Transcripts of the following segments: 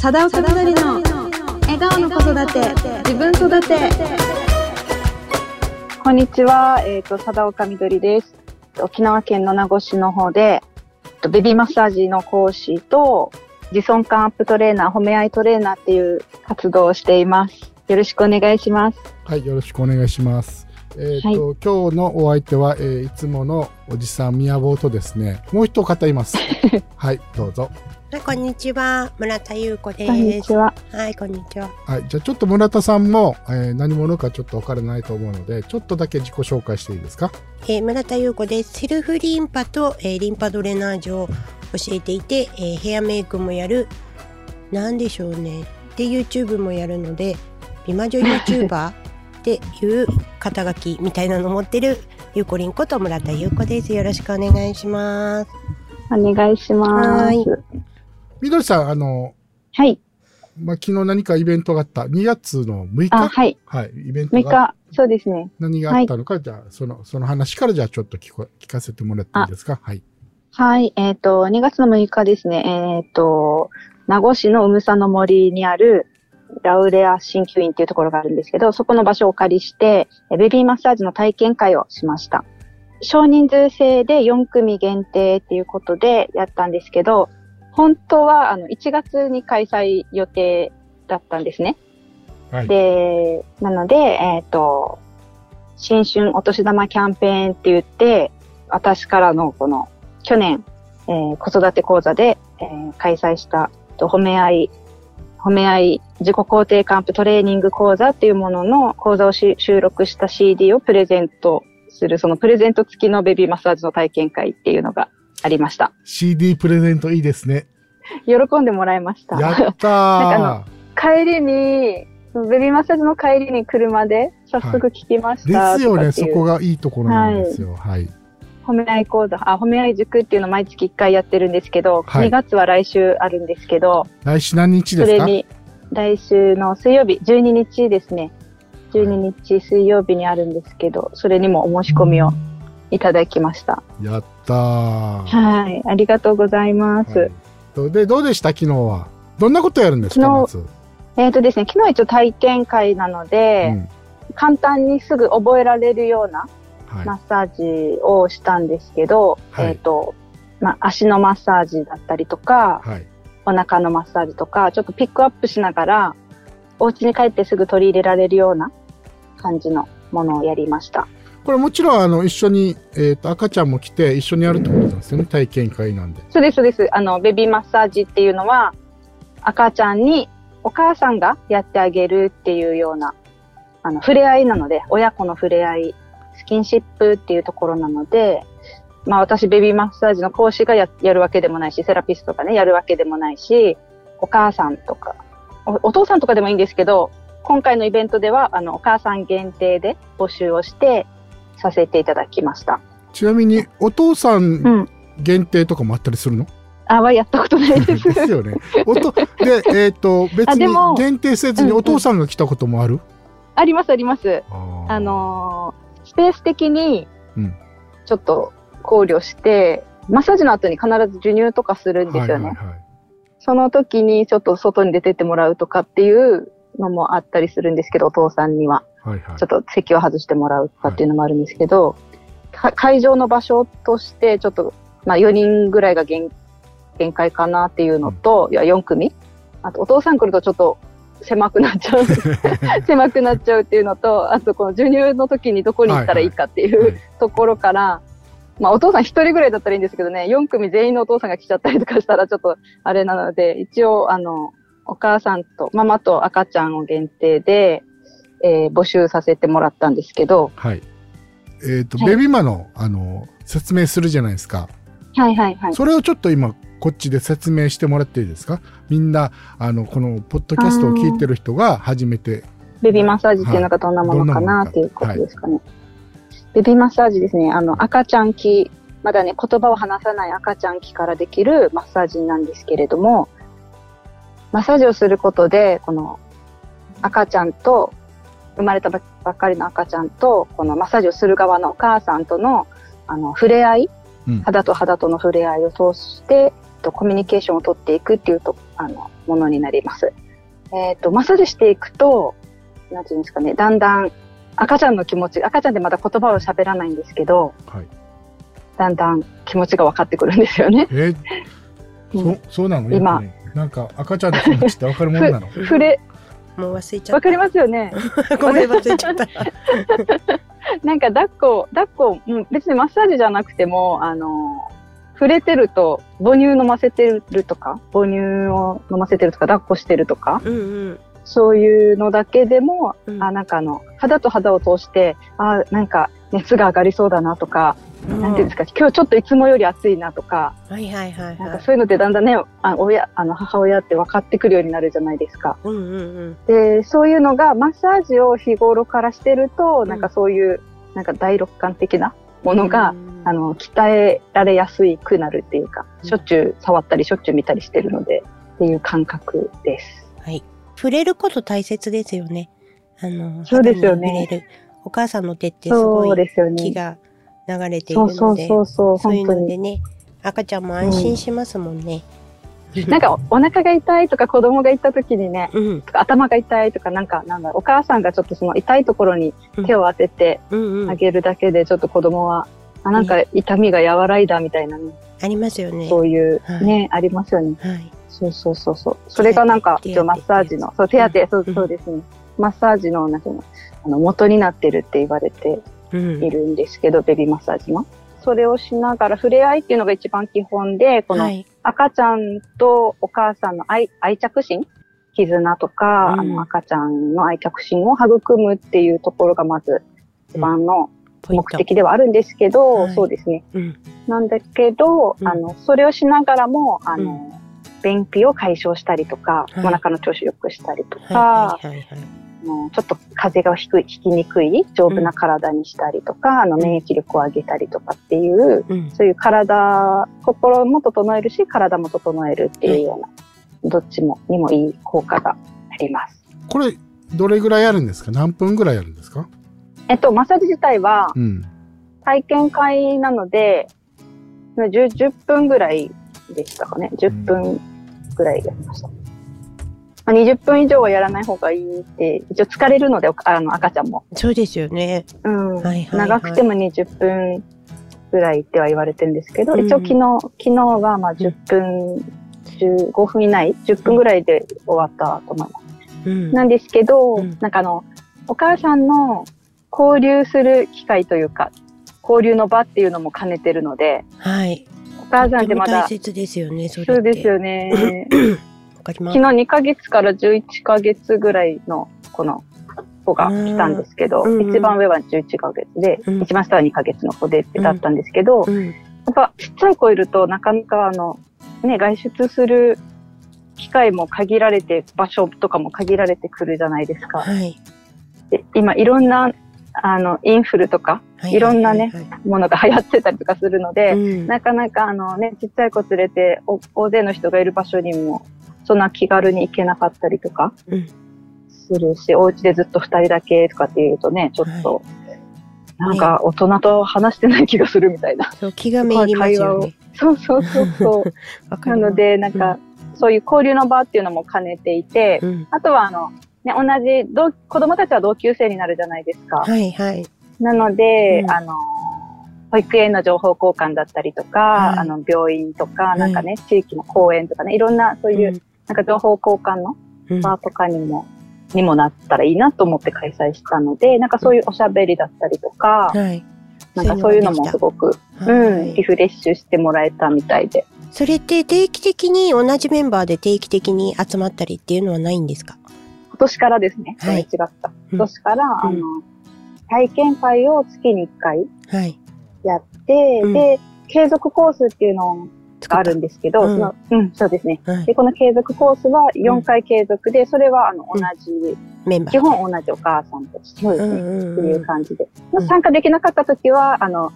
佐田岡みどりの笑顔の子育て自分育てこんにちは、えっ、と、佐田岡みどりです。沖縄県の名護市の方で、えっとベビーマッサージの講師と、自尊感アップトレーナー、褒め合いトレーナーっていう活動をしています。よろしくお願いします。はい、よろしくお願いします。えっ、と、今日のお相手は、えーいつものおじさん宮坊とですね、もう一方います。はい、どうぞ。はい、こんにちは。村田優子です。こんにちは。はい、こんにちは。はい、じゃあちょっと村田さんも、えー何者かちょっとわからないと思うので、ちょっとだけ自己紹介していいですか？えー村田優子です。セルフリンパと、えーリンパドレナージを教えていて、えーヘアメイクもやる、なんでしょうね。で、YouTube もやるので、美魔女 YouTuber っていう肩書きみたいなの持ってるゆうこりんこと村田優子です。よろしくお願いします。お願いします。はいみどりさん、あの、はい。まあ、昨日何かイベントがあった？2月の6日？あ、はい。はい、イベント6が日、そうですね。何があったのか、じゃあ、その、その話からじゃあちょっと聞こ聞かせてもらっていいですか？はい。はい。えっ、と、2月の6日ですね。えっ、と、名護市のうむさの森にある、ラウレア鍼灸院っていうところがあるんですけど、そこの場所をお借りして、えベビーマッサージの体験会をしました。少人数制で4組限定っていうことでやったんですけど、本当はあの1月に開催予定だったんですね。はい。で、なので、えっ、と、新春お年玉キャンペーンって言って、私からのこの、去年、えー子育て講座で、えー開催した、と褒め合い、褒め合い自己肯定感アップトレーニング講座っていうものの講座をし収録した CD をプレゼントする、そのプレゼント付きのベビーマッサージの体験会っていうのがありました。CD プレゼントいいですね。喜んでもらいました。やったー。なん帰りに、ベビーマッサージの帰りに車で早速聞きましでたすよね、とかっていうそこがいいところなんですよ。はい。褒め合い講座、あ、褒め合い塾っていうの毎月1回やってるんですけど、はい2月は来週あるんですけど、来週何日ですか？それに来週の水曜日、12日ですね。12日水曜日にあるんですけど、それにもお申し込みをいただきました。やっ。はい。ありがとうございます。はいとで、どうでした？昨日は。どんなことやるんですか？えっ、とですね、昨日一応体験会なので、うん簡単にすぐ覚えられるようなはいマッサージをしたんですけど、はいえっ、と、まあ、足のマッサージだったりとか、はい。お腹のマッサージとか、ちょっとピックアップしながら、お家に帰ってすぐ取り入れられるような感じのものをやりました。これもちろん、あの、一緒に、えっ、と、赤ちゃんも来て一緒にやるってことなんですよね。体験会なんで。そうです、そうです。あの、ベビーマッサージっていうのは、赤ちゃんにお母さんがやってあげるっていうような、あの、触れ合いなので、親子の触れ合い、スキンシップっていうところなので、まあ私、ベビーマッサージの講師がややるわけでもないし、セラピストがね、やるわけでもないし、お母さんとか、おお父さんとかでもいいんですけど、今回のイベントでは、あの、お母さん限定で募集をして、させていただきました。ちなみに、お父さうんん。限定とかもあったりするの？あはやったことないです。ですよね。おと、で、えっ、と、別に限定せずにうんうんお父さんが来たこともある、あります、あります。あのースペース的にうん、ちょっと考慮して、マッサージの後に必ず授乳とかするんですよね。はいはいはい。その時にちょっと外に出てってもらうとかっていうのもあったりするんですけど、お父さんには。はいはい。ちょっと席を外してもらうとかっていうのもあるんですけど、か会場の場所として、ちょっと、まあ4人ぐらいが限限界かなっていうのと、いや、4組。あと、お父さん来るとちょっと狭くなっちゃう。狭くなっちゃうっていうのと、あと、この授乳の時にどこに行ったらいいかっていう、はいところから、まあ、お父さん一人ぐらいだったらいいんですけどね、4組全員のお父さんが来ちゃったりとかしたらちょっとあれなので、一応、あの、お母さんと、ママと赤ちゃんを限定で、えー募集させてもらったんですけど、はい。えっ、と、はいベビーマの、あの、説明するじゃないですか。はいはいはい。それをちょっと今、こっちで説明してもらっていいですか？みんな、あの、この、ポッドキャストを聞いてる人が初めて、ベビーマッサージっていうのがどんなものかなものかなっていうことですかね。ベビーマッサージですね。あの、赤ちゃん期、まだね、言葉を話さない赤ちゃん期からできるマッサージなんですけれども、マッサージをすることで、この赤ちゃんと、生まれたばっかりの赤ちゃんと、このマッサージをする側のお母さんとの、あの、触れ合い、うん肌と肌との触れ合いを通して、とと、コミュニケーションを取っていくっていうと、あの、ものになります。えっ、と、マッサージしていくと、なんていうんですかね、だんだん赤ちゃんの気持ち、赤ちゃんってまだ言葉を喋らないんですけど、はい。だんだん気持ちが分かってくるんですよね。えーうんそ、そうなの？今なんか赤ちゃんの気持ちってわかるものなの？ふ触れ、もう忘れちゃっわかりますよね。た。ごめん、忘れちゃった。なんか抱っこ、抱っこ、うん別にマッサージじゃなくても、あの、触れてると、母乳飲ませてるとか、母乳を飲ませてるとか、抱っこしてるとか、うんうん。そういうのだけでも、うんあ、なんかあの、肌と肌を通して、あ、なんか熱が上がりそうだなとか、なんていうんですか、今日ちょっといつもより暑いなとか、はいはいはいはい。なんかそういうのでだんだんね、あ親、あの、母親って分かってくるようになるじゃないですか。うんうんうん。で、そういうのが、マッサージを日頃からしてると、んなんかそういう、なんか第六感的なものが、うんあの、鍛えられやすいくなるっていうか、しょっちゅう触ったり、しょっちゅう見たりしてるので、っていう感覚です。はい。触れること大切ですよね。あの、そうですよね触れる。お母さんの手ってすそうごいですよね。気が流れていそうそうるので、そうそう、そういう本当に。のでね、赤ちゃんも安心しますもんね。なんか、お腹が痛いとか子供がいた時にね、頭が痛いとか、なんか、なんだお母さんがちょっとその痛いところに手を当ててうんうん。あげるだけで、ちょっと子供は、あ、なんか痛みが和らいだみたいなね、ありますよね。そういうはいね、ありますよね。はい。そうそうそうそう。それがなんか、一応マッサージの、そう、手当て、そううんそうですね。マッサージの、なんていうの、あの、元になってるって言われてうん。いるんですけど、ベビーマッサージの。それをしながら、触れ合いっていうのが一番基本で、このはい。赤ちゃんとお母さんの愛愛着心絆とか、うんあの赤ちゃんの愛着心を育むっていうところがまず一番の目。的ではあるんですけど、はいそうですね。うん。なんだけど、うんあの、それをしながらも、あの、うん便秘を解消したりとか、はいお腹の調子を良くしたりとか、はいはいはいはい。あのちょっと風邪がひくひきにくい丈夫な体にしたりとか、あの免疫力を上げたりとかっていう、うん。そういう体、心も整えるし、体も整えるっていうような、どっちもにもいい効果があります。これ、どれぐらいあるんですか？何分ぐらいやるんですか？えっと、マッサージ自体はうん。体験会なので、10, 10分ぐらいでしたかね。10分ぐらいやりました。まあ、20分以上はやらない方がいいって、一応疲れるので、おあの赤ちゃんも。そうですよね。うん。はいはいはい長くても20分ぐらいっては言われてるんですけど、うん一応昨日、昨日はまあ10分、15分以内、10分ぐらいで終わったと思います。うん。なんですけど、うんなんかあの、お母さんの交流する機会というか、交流の場っていうのも兼ねてるので、はい。お母さんってまだ大、切ですよね、そ。そうですよね。昨。日2ヶ月から11ヶ月ぐらいのこの子が来たんですけど、うんうん一番上は11ヶ月で、うん一番下は2ヶ月の子でってだったんですけど、うん。やっぱちっちゃい子いるとなかなかあの、ね、外出する機会も限られて、場所とかも限られてくるじゃないですか。はい。で今いろんな、あの、インフルとかはいいろんなねものが流行ってたりとかするので、うんなかなかあのね、ちっちゃい子連れてお大勢の人がいる場所にも、そんな気軽に行けなかったりとかうんするし、お家でずっと二人だけとかっていうとね、ちょっと、なんか大人と話してない気がするみたいな。そう、気がめいりますよね。そうそうそうそう。なので、なんか、そういう交流の場っていうのも兼ねていて、うん。あとはあの、ね、同じ同、子供たちは同級生になるじゃないですか。はいはい。なので、うんあの、保育園の情報交換だったりとか、はいあの、病院とか、いなんかね、地域の公園とかね、いろんな、そういう、なんか情報交換のうん。場とかにも、にもなったらいいなと思って開催したので、なんかそういうおしゃべりだったりとか、はい。なんかそういうのもすごく、うん、リフレッシュしてもらえたみたいで。それって定期的に同じメンバーで定期的に集まったりっていうのはないんですか？今年からですね、はい。違った。うん。今年から、あの、体験会を月に1回はい。やって、うん。で、継続コースっていうのがあるんですけど、うんそのうん、そうですね。はいで、この継続コースは4回継続で、それはあの同じ、メンバー。基本同じお母さんたち、そうですね。っていううん。感じで。うん参加できなかった時は、あの、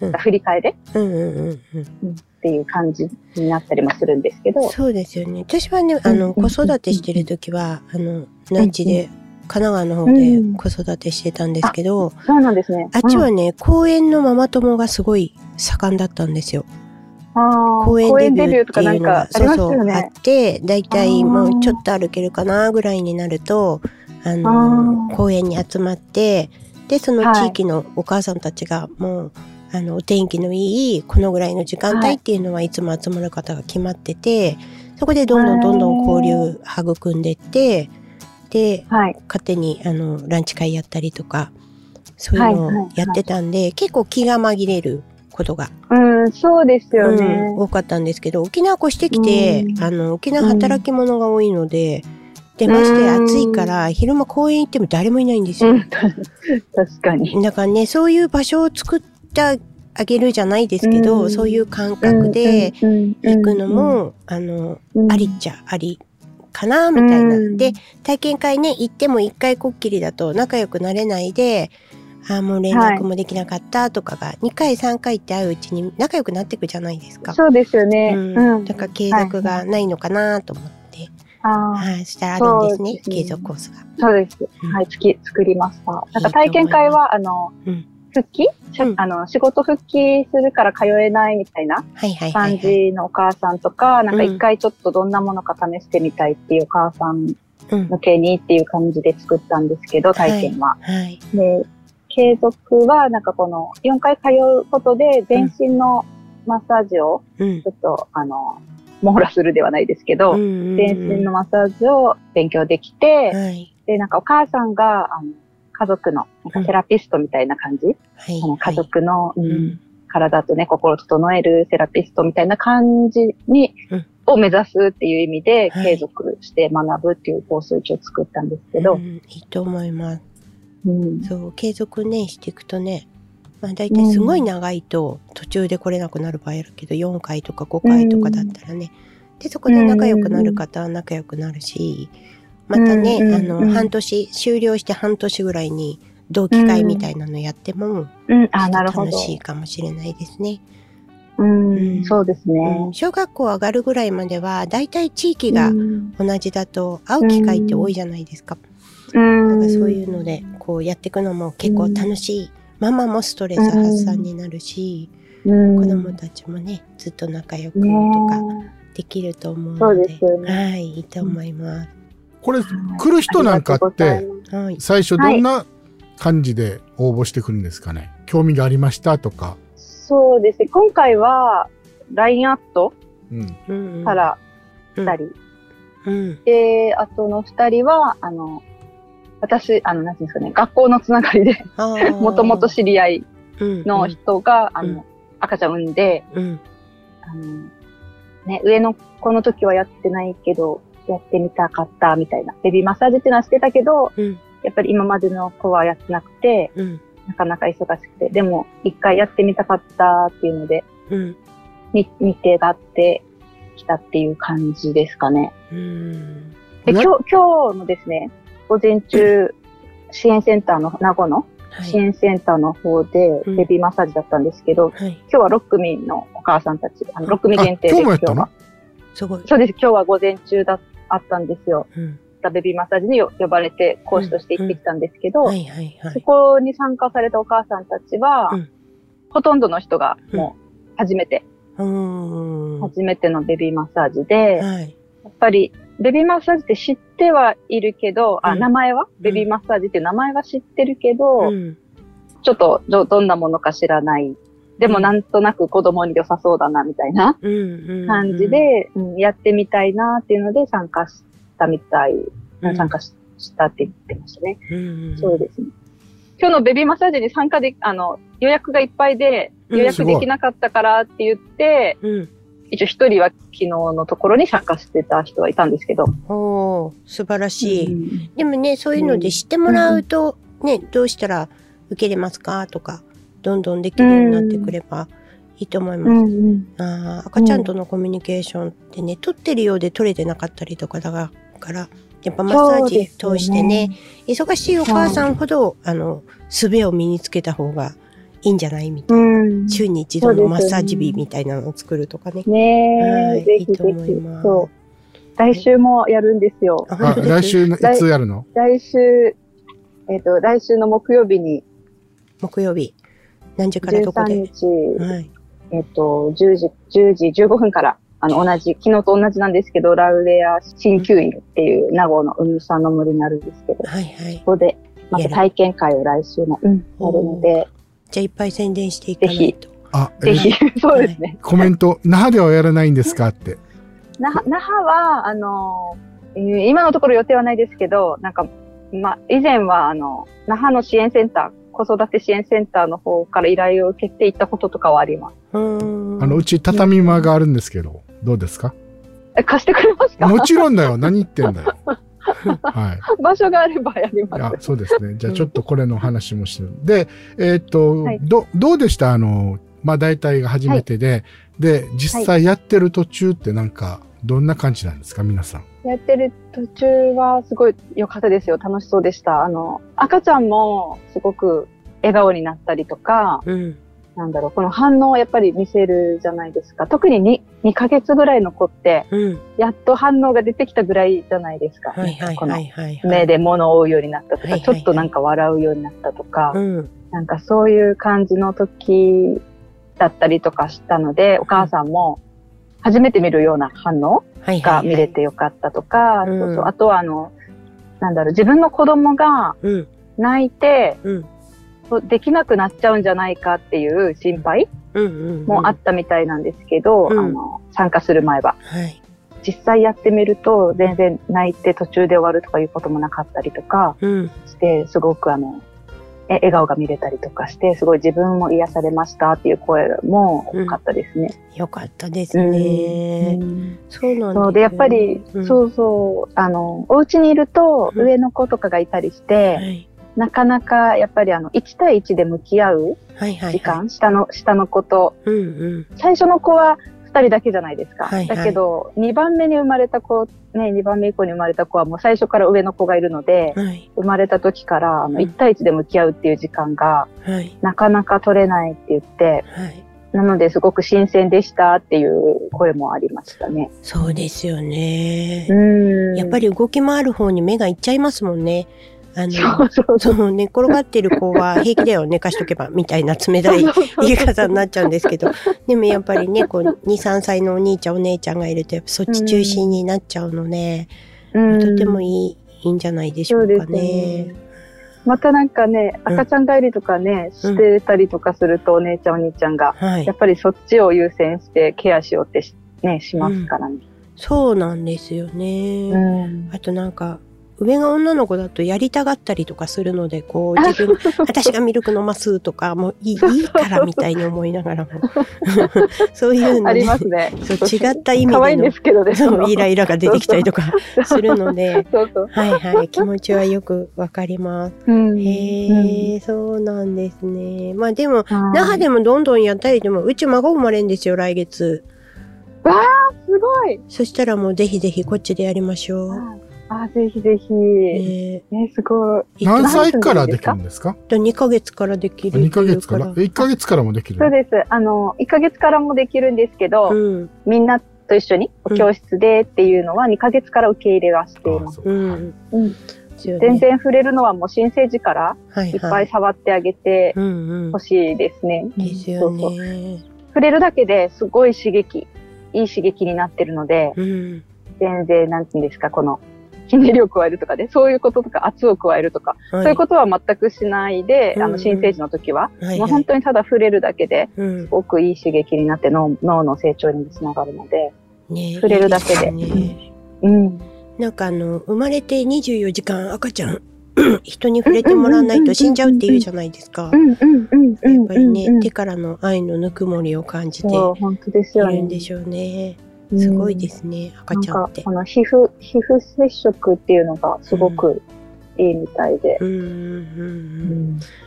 うん振り替えでうんうんうんうん。っていう感じになったりもするんですけど、そうですよね。私はね、あの、うん子育てしてる時は、あの、内地で、神奈川の方で子育てしてたんですけど、そうなんですね。あっちはうんね、公園のママ友がすごい盛んだったんですよ。公園デビューっとかてのがないんか、ありますそうそうあっ。て、だいたいもうちょっと歩けるかなぐらいになると、ああの、ー公園に集まって、で、そのはい地域のお母さんたちがもう、あの、お天気のいい、このぐらいの時間帯っていうのはいつも集まる方が決まってて、そこでどんどんどんどん交流育んでって、で、はい。勝手にあのランチ会やったりとか、そういうのをやってたんで、結構気が紛れることが。うん、そうですよね。うん、多かったんですけど沖縄越してきて、うん。あの沖縄働き者が多いので、でましてうん。暑いから昼間公園行っても誰もいないんですよ、うん、確かに。だからねそういう場所を作ってあげるじゃないですけど、うん。そういう感覚で行行くのも、あのうん、ありっちゃありかなみたいな、うん。で体験会ね行っても一回こっきりだと仲良くなれないであーもう連絡もできなかったとかが2回3回って会ううちに仲良くなっていくじゃないですか。そうですよね。うんうん。だから継続がないのかなと思って、ああ、はい、そしたらあるんですね継続コースが。そうです。うんはい、つき、作りました。なんか体験会は、あのうん、復帰？あの、仕事復帰するから通えないみたいなはいはいはい、感はい。じのお母さんとか、なんかうん一回ちょっとどんなものか試してみたいっていうお母さん向けにっていう感じで作ったんですけど、体験は。はい。で、継続は、なんかこの4回通うことで全身のマッサージをうんちょっと、あの、網羅するではないですけど、うん全身のマッサージを勉強できて、はい。で、なんかお母さんが、あの、家族の、なんかセラピストみたいな感じ、はい。家族の、はい。うんうん。体とね、心を整えるセラピストみたいな感じに、うんを目指すっていう意味で、はい継続して学ぶっていうコースを一応作ったんですけどう、んいいと思います。うん。そう、継続ね、していくとね、まあ大体すごい長いと途中で来れなくなる場合あるけど、4回とか5回とかだったらね、で、そこで仲良くなる方は仲良くなるし、またね、うんあの、半年、終了して半年ぐらいに同期会みたいなのやっても、うん、あ、なるほど。楽。しいかもしれないですね。うん、うん。そうですうねん。小学校上がるぐらいまでは、大体地域がうん。同じだと会う機会って多いじゃないですか。うんなんかそういうので、こうやっていくのも結構楽しい。ママもストレス発散になるし、うん子供たちもね、ずっと仲良くとねかできると思うそうので、ですよねはい、いいと思います。これ、来る人なんかって。最初どんな感じで応募してくるんですかね？興味がありましたとか。そうですね。今回は、LINE アットうん。うんうんからうん2人。うん。で、あとの2人は、あの、私、あの、なんていうんですかね、学校のつながりで、もともと知り合いの人が、あうんの、赤ちゃん産んで、うん。あの、ね、上の子の時はやってないけど、やってみたかった、みたいな。ベビーマッサージっていうのはしてたけど、うん。やっぱり今までの子はやってなくて、うん。なかなか忙しくて、でも、一回やってみたかったっていうので、うん。に日程があってきたっていう感じですかね。うん。で、ね今日、今日もですね、午前中、支援センターの、名護のはい。支援センターの方でうんベビーマッサージだったんですけど、はい。今日は6組のお母さんたち、あの6組限定であ今日は。すごい。そうです、今日は午前中だあったんですよ。うん。ベビーマッサージによ呼ばれて講師として行ってきたんですけど、そい。こに参加されたお母さんたちは、うんほとんどの人がもう初めて、うーん。は初めてのベビーマッサージで、やい。っぱりベビーマッサージって知ってはいるけど、あ、うん名前は？ベビーマッサージっていう名前は知ってるけど、うん。ちょっとどどんなものか知らない。でもうんなんとなく子供に良さそうだなみたいな。感じで、うんやってみたいなっていうので参加したみたい、うん、参加ししたって言ってましたね。うん。そうですね。今日のベビーマッサージに参加で、あの、予約がいっぱいで、うん予約できなかったからって言って、うん。一応一人は昨日のところに参加してた人はいたんですけど。おー素晴らしい。うんでもね、そういうので知ってもらうと、ね、どうしたら受けれますか？とか、どんどんできるようになってくればいいと思います。うんあー赤ちゃんとのコミュニケーションってね、取ってるようで取れてなかったりとかだから、やっぱマッサージ通してね、忙しいお母さんほど、あの、術を身につけた方がいいんじゃない？みたいな。うん。週に一度のマッサージ日みたいなのを作るとかね。ねえ、はいぜひぜいいと思いひます。そう。来週もやるんですよ。ああ、来週のいつやるの？来週、えっ、と、来週の木曜日に木曜日。何時から？どこ13で日はい。えっ、と、10時、10時15分から、あの、同じ、昨日と同じなんですけど、ラウレア鍼灸院っていう名護の海さんの森になるんですけど、はいはい。ここで、また体験会を来週も、うん、やるので、じゃあいっぱい宣伝していかないと。あ、えぜひ、そうですね。コメント、那覇ではやらないんですか？って。那覇那覇は、あの、えー今のところ予定はないですけど、なんか、まあ、以前は、あの、那覇の支援センター、子育て支援センターの方から依頼を受けて行ったこととかはあります。うーん。あの、うち畳間があるんですけど、どうですか？え貸してくれますか？もちろんだよ。何言ってんだよ。はい。場所があればやりあま、す。そうですね。じゃあちょっとこれの話もしてる。で、えーっと、はいど、どうでした？あの、まあ大体が初めてで、で、実際やってる途中ってなんか、どんな感じなんですか？皆さん。やってる途中はすごい良かったですよ。楽しそうでした。あの、赤ちゃんもすごく笑顔になったりとか、うん。なんだろう、この反応をやっぱり見せるじゃないですか。特に 2, 2ヶ月ぐらいの子って、うん。やっと反応が出てきたぐらいじゃないですか。はいはいこのはいはい。目で物を追うようになったとか、はいはいはいちょっとなんか笑うようになったとか、うん。なんかそういう感じの時だったりとかしたので、お母さんも初めて見るような反応。が見れてよかったとか、うんそうそうあとはあの、なんだろう、自分の子供がうん。泣いて、うん。できなくなっちゃうんじゃないかっていう心配うんうん。もあったみたいなんですけど、うんあの、参加する前は。はい。実際やってみると、全然泣いて途中で終わるとかいうこともなかったりとかうん。して、すごくあの、え笑顔が見れたりとかして、すごい自分も癒されましたっていう声も多かったですね。よかったですね。そうなんそうで、やっぱり、うんそうそう、あの、お家にいるとうん上の子とかがいたりして、はい。なかなかやっぱりあの、1対1で向き合うはいはい。時間、下の、下の子と、うんうん。最初の子は2人だけじゃないですか。はいはいだけど、2番目に生まれた子、ね、2番目以降に生まれた子はもう最初から上の子がいるので、はい。生まれた時からあのうん1対1で向き合うっていう時間がはい。なかなか取れないって言って、はい。なのですごく新鮮でしたっていう声もありましたね。そうですよね。うん。やっぱり動き回る方に目がいっちゃいますもんね。あの、そうそうそう。そう、寝っ転がってる子は平気だよ、寝かしとけば、みたいな冷たい言い方になっちゃうんですけど、でもやっぱりね、こう、2、3歳のお兄ちゃん、お姉ちゃんがいると、やっぱそっち中心になっちゃうので、うんとてもいい、いいんじゃないでしょそうかねね。。またなんかね、うん赤ちゃん帰りとかね、してたりとかすると、お姉ちゃんお兄ちゃんが、はいやっ。ぱりそっちを優先してケアしようってし,、ね、しますからね。そうなんですよね。うんあとなんか、上が女の子だとやりたがったりとかするので、こう、自分、私がミルク飲ますとか、もういいいいからみたいに思いながらも、そういうのあで、りますね。そう違った意味可愛いんでのですけどね。そうイライラが出てきたりとかするので、そうそう。はいはい、気持ちはよくわかります。うんへえ、そうなんですね。まあでも、うん那覇でもどんどんやったりでも、うち孫生まれんですよ、来月。わあ、すごい。そしたらもうぜひぜひこっちでやりましょう。あ、ぜひぜひ。えね、すごい。ー、何歳か？らできるんですか？2ヶ月からできるっていう ?2 ヶ月から？え、1ヶ月からもできるそうです。あの、1ヶ月からもできるんですけど、うん。みんなと一緒にうん教室でっていうのは2ヶ月から受け入れはしています。ううん。全。然触れるのはもう新生児からはいいっぱはいい。触ってあげてほ。しいですね。ですよそうそうね。触れるだけですごい刺激、いい刺激になってるので、うん。全然、なんていうんですか、この、ひねりを加えるとかね、そういうこととか圧を加えるとか、はそういうことは全くしないで、うんあの、新生児の時は、はいもう本当にただ触れるだけで、うんす。ごくいい刺激になって脳脳の成長にもつながるので、ね触れるだけでいいすねうん。なんかあの、生まれて24時間赤ちゃん、人に触れてもらわないと死んじゃうって言うじゃないですか。やっぱりね手からの愛のぬくもりを感じてい。るんでしょうね。すごいですね、赤ちゃんっての皮膚、皮膚接触っていうのがすごくいいみたいで。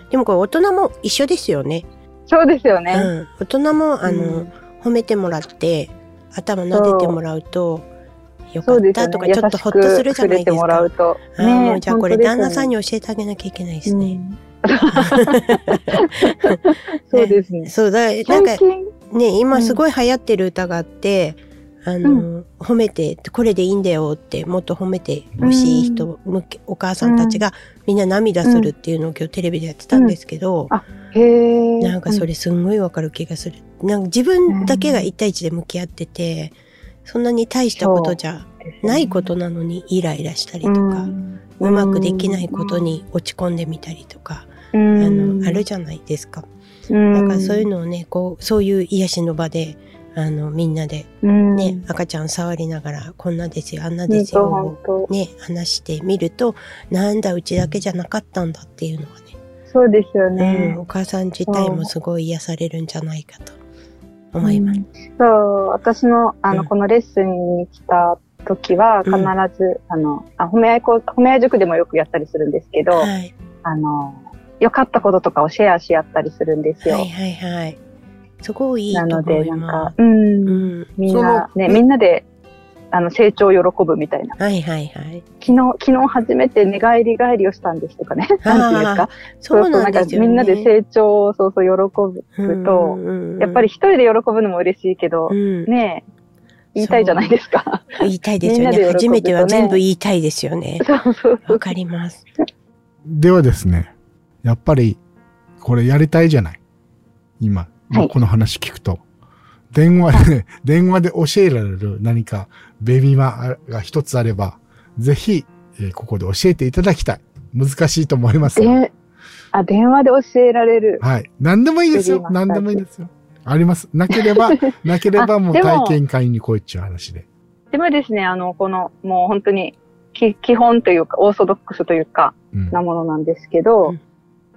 でもこれ大人も一緒ですよね。そうですよね。うん。大人も、あの、うん褒めてもらって、頭撫でてもらうと、よかっ。たとか、ちょっとほっとするじゃないですか。うと。あーもうじゃあこれ旦那さんにに教えてあげなきゃいけないですね。そうですね。そうだ、なんかね、今うんすごい流行ってる歌があって、あの、褒めて、これでいいんだよって、もっと褒めてほしい人、向けお母さんたちがみんな涙するっていうのを今日テレビでやってたんですけど、へー。なんかそれすんごいわかる気がする。なんか自分だけが一対一で向き合ってて、そんなに大したことじゃないことなのにイライラしたりとか、う。まくできないことに落ち込んでみたりとか、あの、あるじゃないですか。だからそういうのをね、こう、そういう癒しの場で、あの、みんなで、ね、赤ちゃん触りながら、こんなですよ、あんなですよ、ね、話してみると、なんだ、うちだけじゃなかったんだっていうのはね。そうですよね。うん、お母さん自体もすごい癒されるんじゃないかと思います。そう、私の、あの、このレッスンに来た時は、必ず、あの、あ、褒め合いこ、褒め合い塾でもよくやったりするんですけど、はい、あの、良かったこととかをシェアし合ったりするんですよ。はいはいはい。すごいいいなので、なんか、うん、うん、みんな、ね、みんなで、あの、成長を喜ぶみたいな。はいはいはい。昨日、昨日初めて寝返り返りをしたんですとかね。なんていうか。そうなんですよ、ね、みんなで成長をそうそう喜ぶと、やっぱり一人で喜ぶのも嬉しいけど、うん、ね言いたいじゃないですか。言いたいですよね。初めては全部言いたいですよね。そうそうわかります。ではですね、やっぱり、これやりたいじゃない。今、はい、この話聞くと。電話で、電話で教えられる何かベビーマが一つあれば、ぜひ、えー、ここで教えていただきたい。難しいと思いますえあ、電話で教えられる。はい。何でもいいですよ。何でもいいですよ。あります。なければ、なければもう体験会に来いっちゅう話で。でもですね、あの、この、もう本当に、き基本というか、オーソドックスというか、うん、なものなんですけど、うん、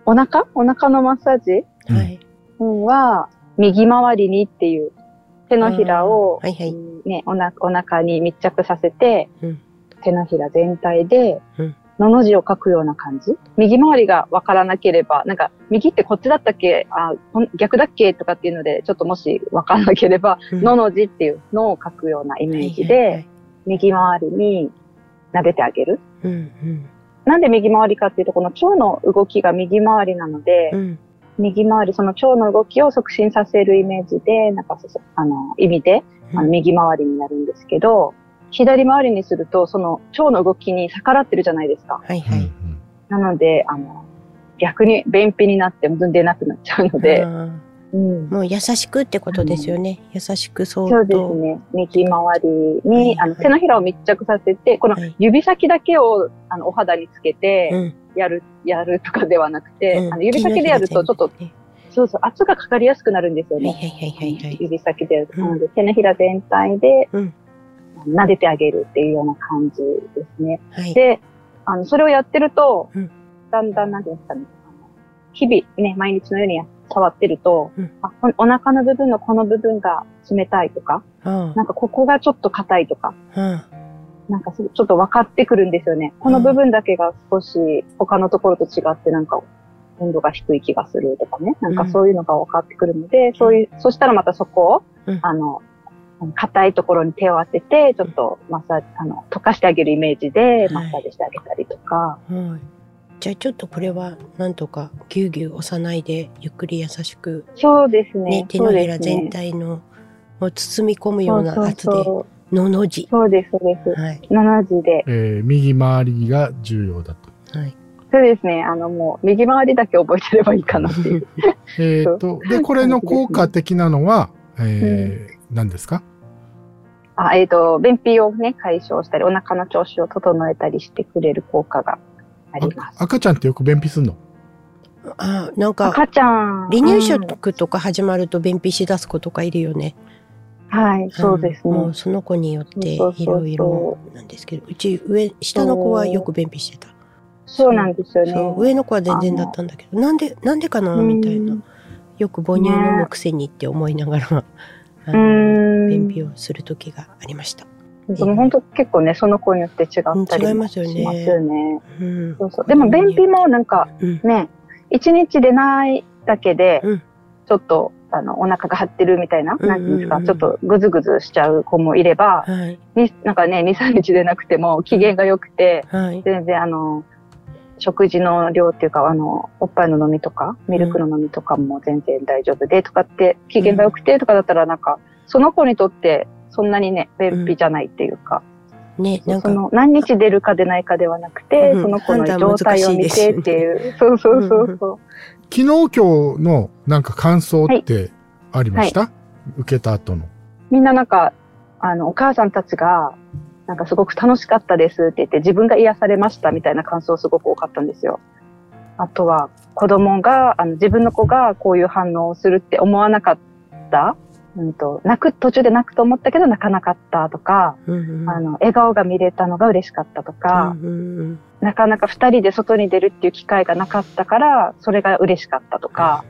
お腹？お腹のマッサージ、はい、は、右回りにっていう、手のひらを、はいはい、ね、おなお腹に密着させて、うん、手のひら全体で、のの字を書くような感じ？右回りがわからなければ、なんか、右ってこっちだったっけ？あ逆だっけ？とかっていうので、ちょっともしわからなければ、うん、のの字っていうのを書くようなイメージで、はいはいはい、右回りに撫でてあげる。うんうん、なんで右回りかっていうと、この腸の動きが右回りなので、うん、右回り、その腸の動きを促進させるイメージで、なんか、あの、意味で、あの右回りになるんですけど、左回りにすると、その腸の動きに逆らってるじゃないですか。はいはい。なので、あの、逆に便秘になっても出なくなっちゃうので、うん、もう優しくってことですよね。優しくそうそうですね。右回りに、あの、手のひらを密着させて、この指先だけを、あの、お肌につけて、やる、やるとかではなくて、あの指先でやるとちょっと、そうそう、圧がかかりやすくなるんですよね。指先でやると。なので、手のひら全体で、撫でてあげるっていうような感じですね。はい、で、あの、それをやってると、だんだん、なんていうんですかね、日々ね、毎日のように触ってると、うん、あお腹の部分のこの部分が冷たいとか、うん、なんかここがちょっと硬いとか、うん、なんかちょっと分かってくるんですよね。この部分だけが少し他のところと違ってなんか温度が低い気がするとかね。なんかそういうのが分かってくるので、そういう、そしたらまたそこを、あの、硬いところに手を当てて、ちょっとマッサージ、あの、溶かしてあげるイメージでマッサージしてあげたりとか。はいはいじゃあちょっとこれはなんとかぎゅうぎゅう押さないでゆっくり優しく。そうですね。ね手のひら全体の、を包み込むような圧で、のの字。そうです、そうです。はい。のの字で。えー、右回りが重要だと。はい。そうですね。あのもう、右回りだけ覚えてればいいかなっていう。えっと、で、これの効果的なのは、えー、うん、何ですか？あ、えっ、ー、と、便秘をね、解消したり、お腹の調子を整えたりしてくれる効果があります。赤ちゃんってよく便秘すんの？あなんか、赤ちゃん。離乳食とか始まると便秘しだす子とかいるよね。はい、そうですね。もうその子によっていろいろなんですけど、うち上、下の子はよく便秘してた。そうなんですよね。上の子は全然だったんだけど、なんで、なんでかなみたいな。よく母乳飲むくせにって思いながら、あの、便秘をする時がありました。でも本当結構ね、その子によって違ったりしますよね。よね。うん、そうそうでも便秘もなんかね、一、うん、日でないだけで、ちょっと、あの、お腹が張ってるみたいな、なんていうんですか、ちょっとぐずぐずしちゃう子もいれば、はい、になんかね、2、3日でなくても機嫌が良くて、はい、全然あの、食事の量っていうか、あの、おっぱいの飲みとか、ミルクの飲みとかも全然大丈夫でとかって、機嫌が良くてとかだったらなんか、その子にとってそんなにね、便秘じゃないっていうか、うん、ね、なんか、その何日出るか出ないかではなくて、うん、その子の状態を見てっていう、そうそうそうそう。昨日今日のなんか感想って、ありました、受けた後の。みんななんか、あの、お母さんたちが、なんかすごく楽しかったですって言って、自分が癒されましたみたいな感想すごく多かったんですよ。あとは、子供が、あの、自分の子がこういう反応をするって思わなかった。うんと、泣く、途中で泣くと思ったけど泣かなかったとか、うんうん。あの、笑顔が見れたのが嬉しかったとか、うんうんなかなか二人で外に出るっていう機会がなかったから、それが嬉しかったとか、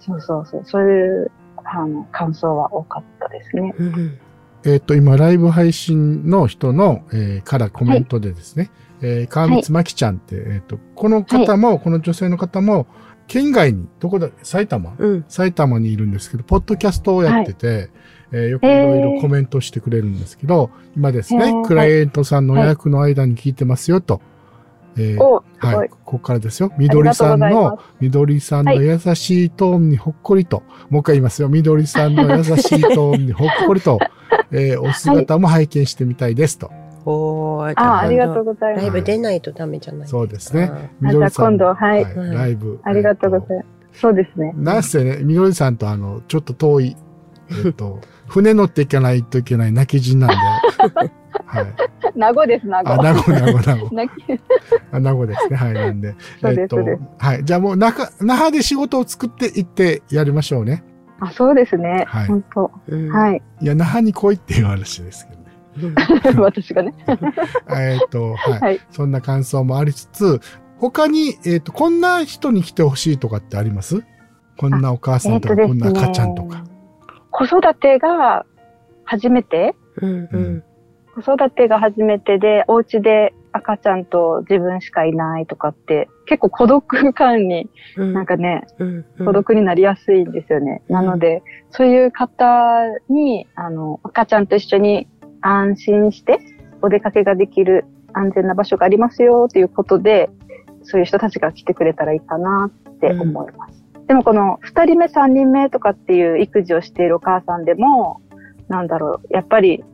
そうそうそう、そういう、あの、感想は多かったですね。うんうん。えっ、と、今、ライブ配信の人の、えーからコメントでですね、えー川光真紀ちゃんって、えっ、と、この方も、この女性の方も、県外に、どこだ、埼玉？うん埼玉にいるんですけど、ポッドキャストをやってて、えーよくいろいろコメントしてくれるんですけど、今ですね、へークライエントさんの予約の間に聞いてますよと。えーはいい。。ここからですよ。みどりさんのみどりさんの優しいトーンにほっこりと、もう一回言いますよ。みどりさんの優しいトーンにほっこりと、えーお姿も拝見してみたいですと。おーあ、ありがとううございます。ライブ出ないとダメじゃないそうですね。みどりさん。今度、はい。はいライブ。ありがとうございます。そうですね。なんせね、みどりさんとあの、ちょっと遠い、えっと、船乗っていかないといけない泣き人なんで、はい。名護です、名護。あ、名護、名護、名護。あ名護ですね。はい。なんで、そうですえっとはい。じゃあもう、那覇、那覇で仕事を作っていってやりましょうね。あ、そうですね。はい本当。うんはい。いや、那覇に来いっていう話ですけど 私がね。えっと、はい。はい。そんな感想もありつつ、他に、えっ、と、こんな人に来てほしいとかってあります？こんなお母さんとか、こんな赤ちゃんとか。。子育てが初めて？うんうん子育てが初めてで、お家で赤ちゃんと自分しかいないとかって、結構孤独感に、うんなんかね、うんうん孤独になりやすいんですよね。なので、そういう方に、あの、赤ちゃんと一緒に安心してお出かけができる安全な場所がありますよということで、そういう人たちが来てくれたらいいかなって思います。でもこの二人目、三人目とかっていう育児をしているお母さんでも、なんだろう、やっぱり、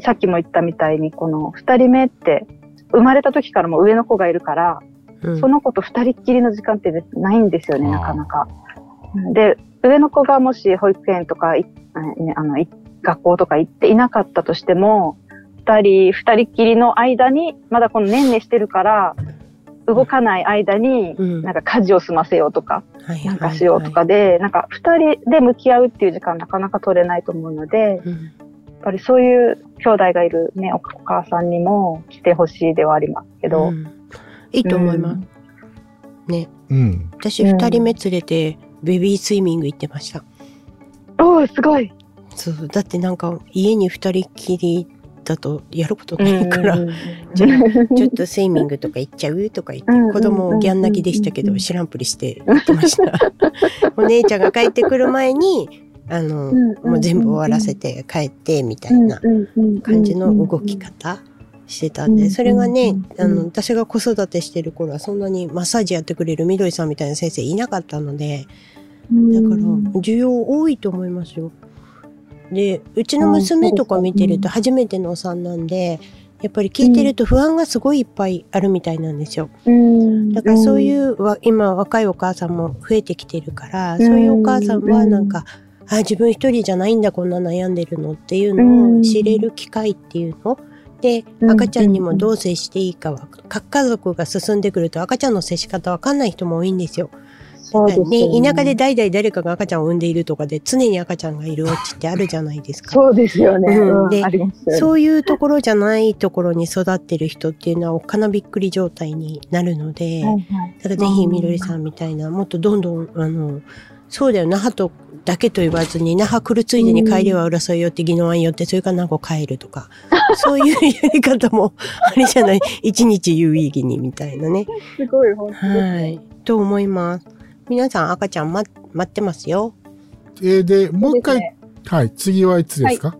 さっきも言ったみたいに、この二人目って、生まれた時からも上の子がいるから、うんその子と二人っきりの時間ってないんですよね、なかなか。で、上の子がもし保育園とかあの、い学校とか行っていなかったとしても、二人、二人っきりの間に、まだこのねんねしてるから、動かない間に、うん。なんか家事を済ませようとか、はいなんかしようとかで、なんか二人で向き合うっていう時間なかなか取れないと思うので、やっうんぱりそういう兄弟がいるね、お母さんにも来てほしいではありますけど。うん。いいと思います。うん。ね。うん。私二人目連れてベビースイミング行ってました。おー、すごいそうだってなんか家に二人っきりだとやることないから、うん じゃあちょっとスイミングとか行っちゃう。とか言って、うん。子供ギャン泣きでしたけど、うん知らんぷりして行ってました。お姉ちゃんが帰ってくる前に、あの、もう全部終わらせて帰ってみたいな感じの動き方してたんで、うんそれがね、うんあの、私が子育てしてる頃はそんなにマッサージやってくれるみどりさんみたいな先生いなかったので、だから需要多いと思いますよ。で、うちの娘とか見てると初めてのお産なんで、やっぱり聞いてると不安がすごいいっぱいあるみたいなんですよ。だからそういう今若いお母さんも増えてきてるから、そういうお母さんはなんか、あ、自分一人じゃないんだ、こんな悩んでるのっていうのを知れる機会っていうの？で、うん。赤ちゃんにもどう接していいかは、核家族が進んでくると赤ちゃんの接し方わかんない人も多いんですよ。そうですよね、田舎で代々誰かが赤ちゃんを産んでいるとかで常に赤ちゃんがいるお家ってあるじゃないですか。そうですよね。うんで。そういうところじゃないところに育ってる人っていうのはおっかなびっくり状態になるので、はいはいだからぜひみどりさんみたいな、もっとどんどん、あの、そうだよ、那覇とだけと言わずに、那覇来るついでに帰りは浦添寄って宜野湾寄って、それから名護帰るとか、そういうやり方もあれじゃない、一日有意義にみたいなね。すごい、本当はい。と思います。皆さん赤ちゃん待待ってますよ。えーで、もう一回、はい、次はいつですか、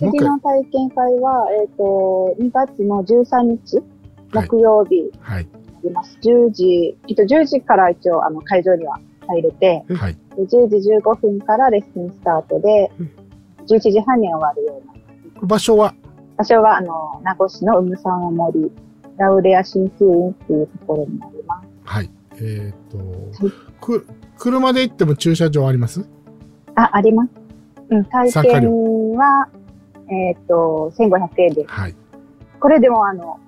もう次。の体験会は、えっ、と、2月の13日、木曜日にはい、なります。10時、えっと、10時から一応、あの、会場には入れて、はい、で10時15分からレッスンスタートでうん、11時半に終わるような。場所は、場所は、あの、名護市の海沢森、ラウレア鍼灸院っていうところになります。はい。えっ、と、はいく、車で行っても駐車場あります？あ、あります。うん、体験は、えっ、と、1500円です。はい。これでもあの、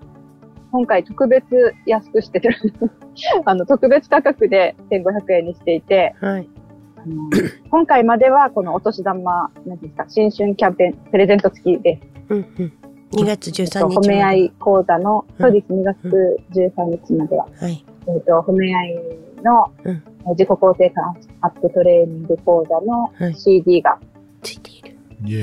今回特別安くしてる。あの、特別価格で1500円にしていて、はい。あの今回まではこのお年玉、なんていうんですか、新春キャンペーン、プレゼント付きです。うんうん。2月13日まで。褒め合い講座の、うんそうです、2月13日までは。はい。えっ、と、褒め合いの、うんえ自己肯定感アップトレーニング講座のはい CD が、ついている。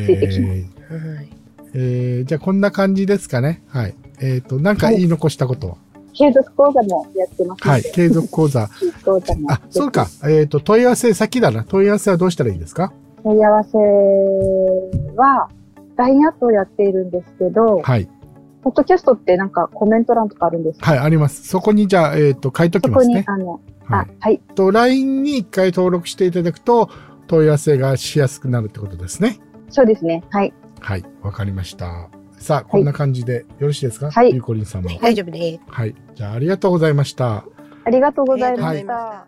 ついてきまーイ。はい。えー、じゃあこんな感じですかね。はい。えっ、と、なんか言い残したことは、継続講座もやってますのはい。で、継続講座。講座もあ、そうか。えっ、と、問い合わせ先だな。問い合わせはどうしたらいいですか？問い合わせは、LINE アットをやっているんですけど、はい。ポッドキャストってなんかコメント欄とかあるんですか？はい、あります。そこにじゃあ、えっ、と、書いときそこに、ますね。あの、はい。あ、はい。と、LINE に一回登録していただくと、問い合わせがしやすくなるってことですね。そうですね。はい。はい。わかりました。さあ、こんな感じでよろしいですか？はいゆうこりんさんも。大丈夫です。はい。じゃあ、ありがとうございました。ありがとうございまはいした。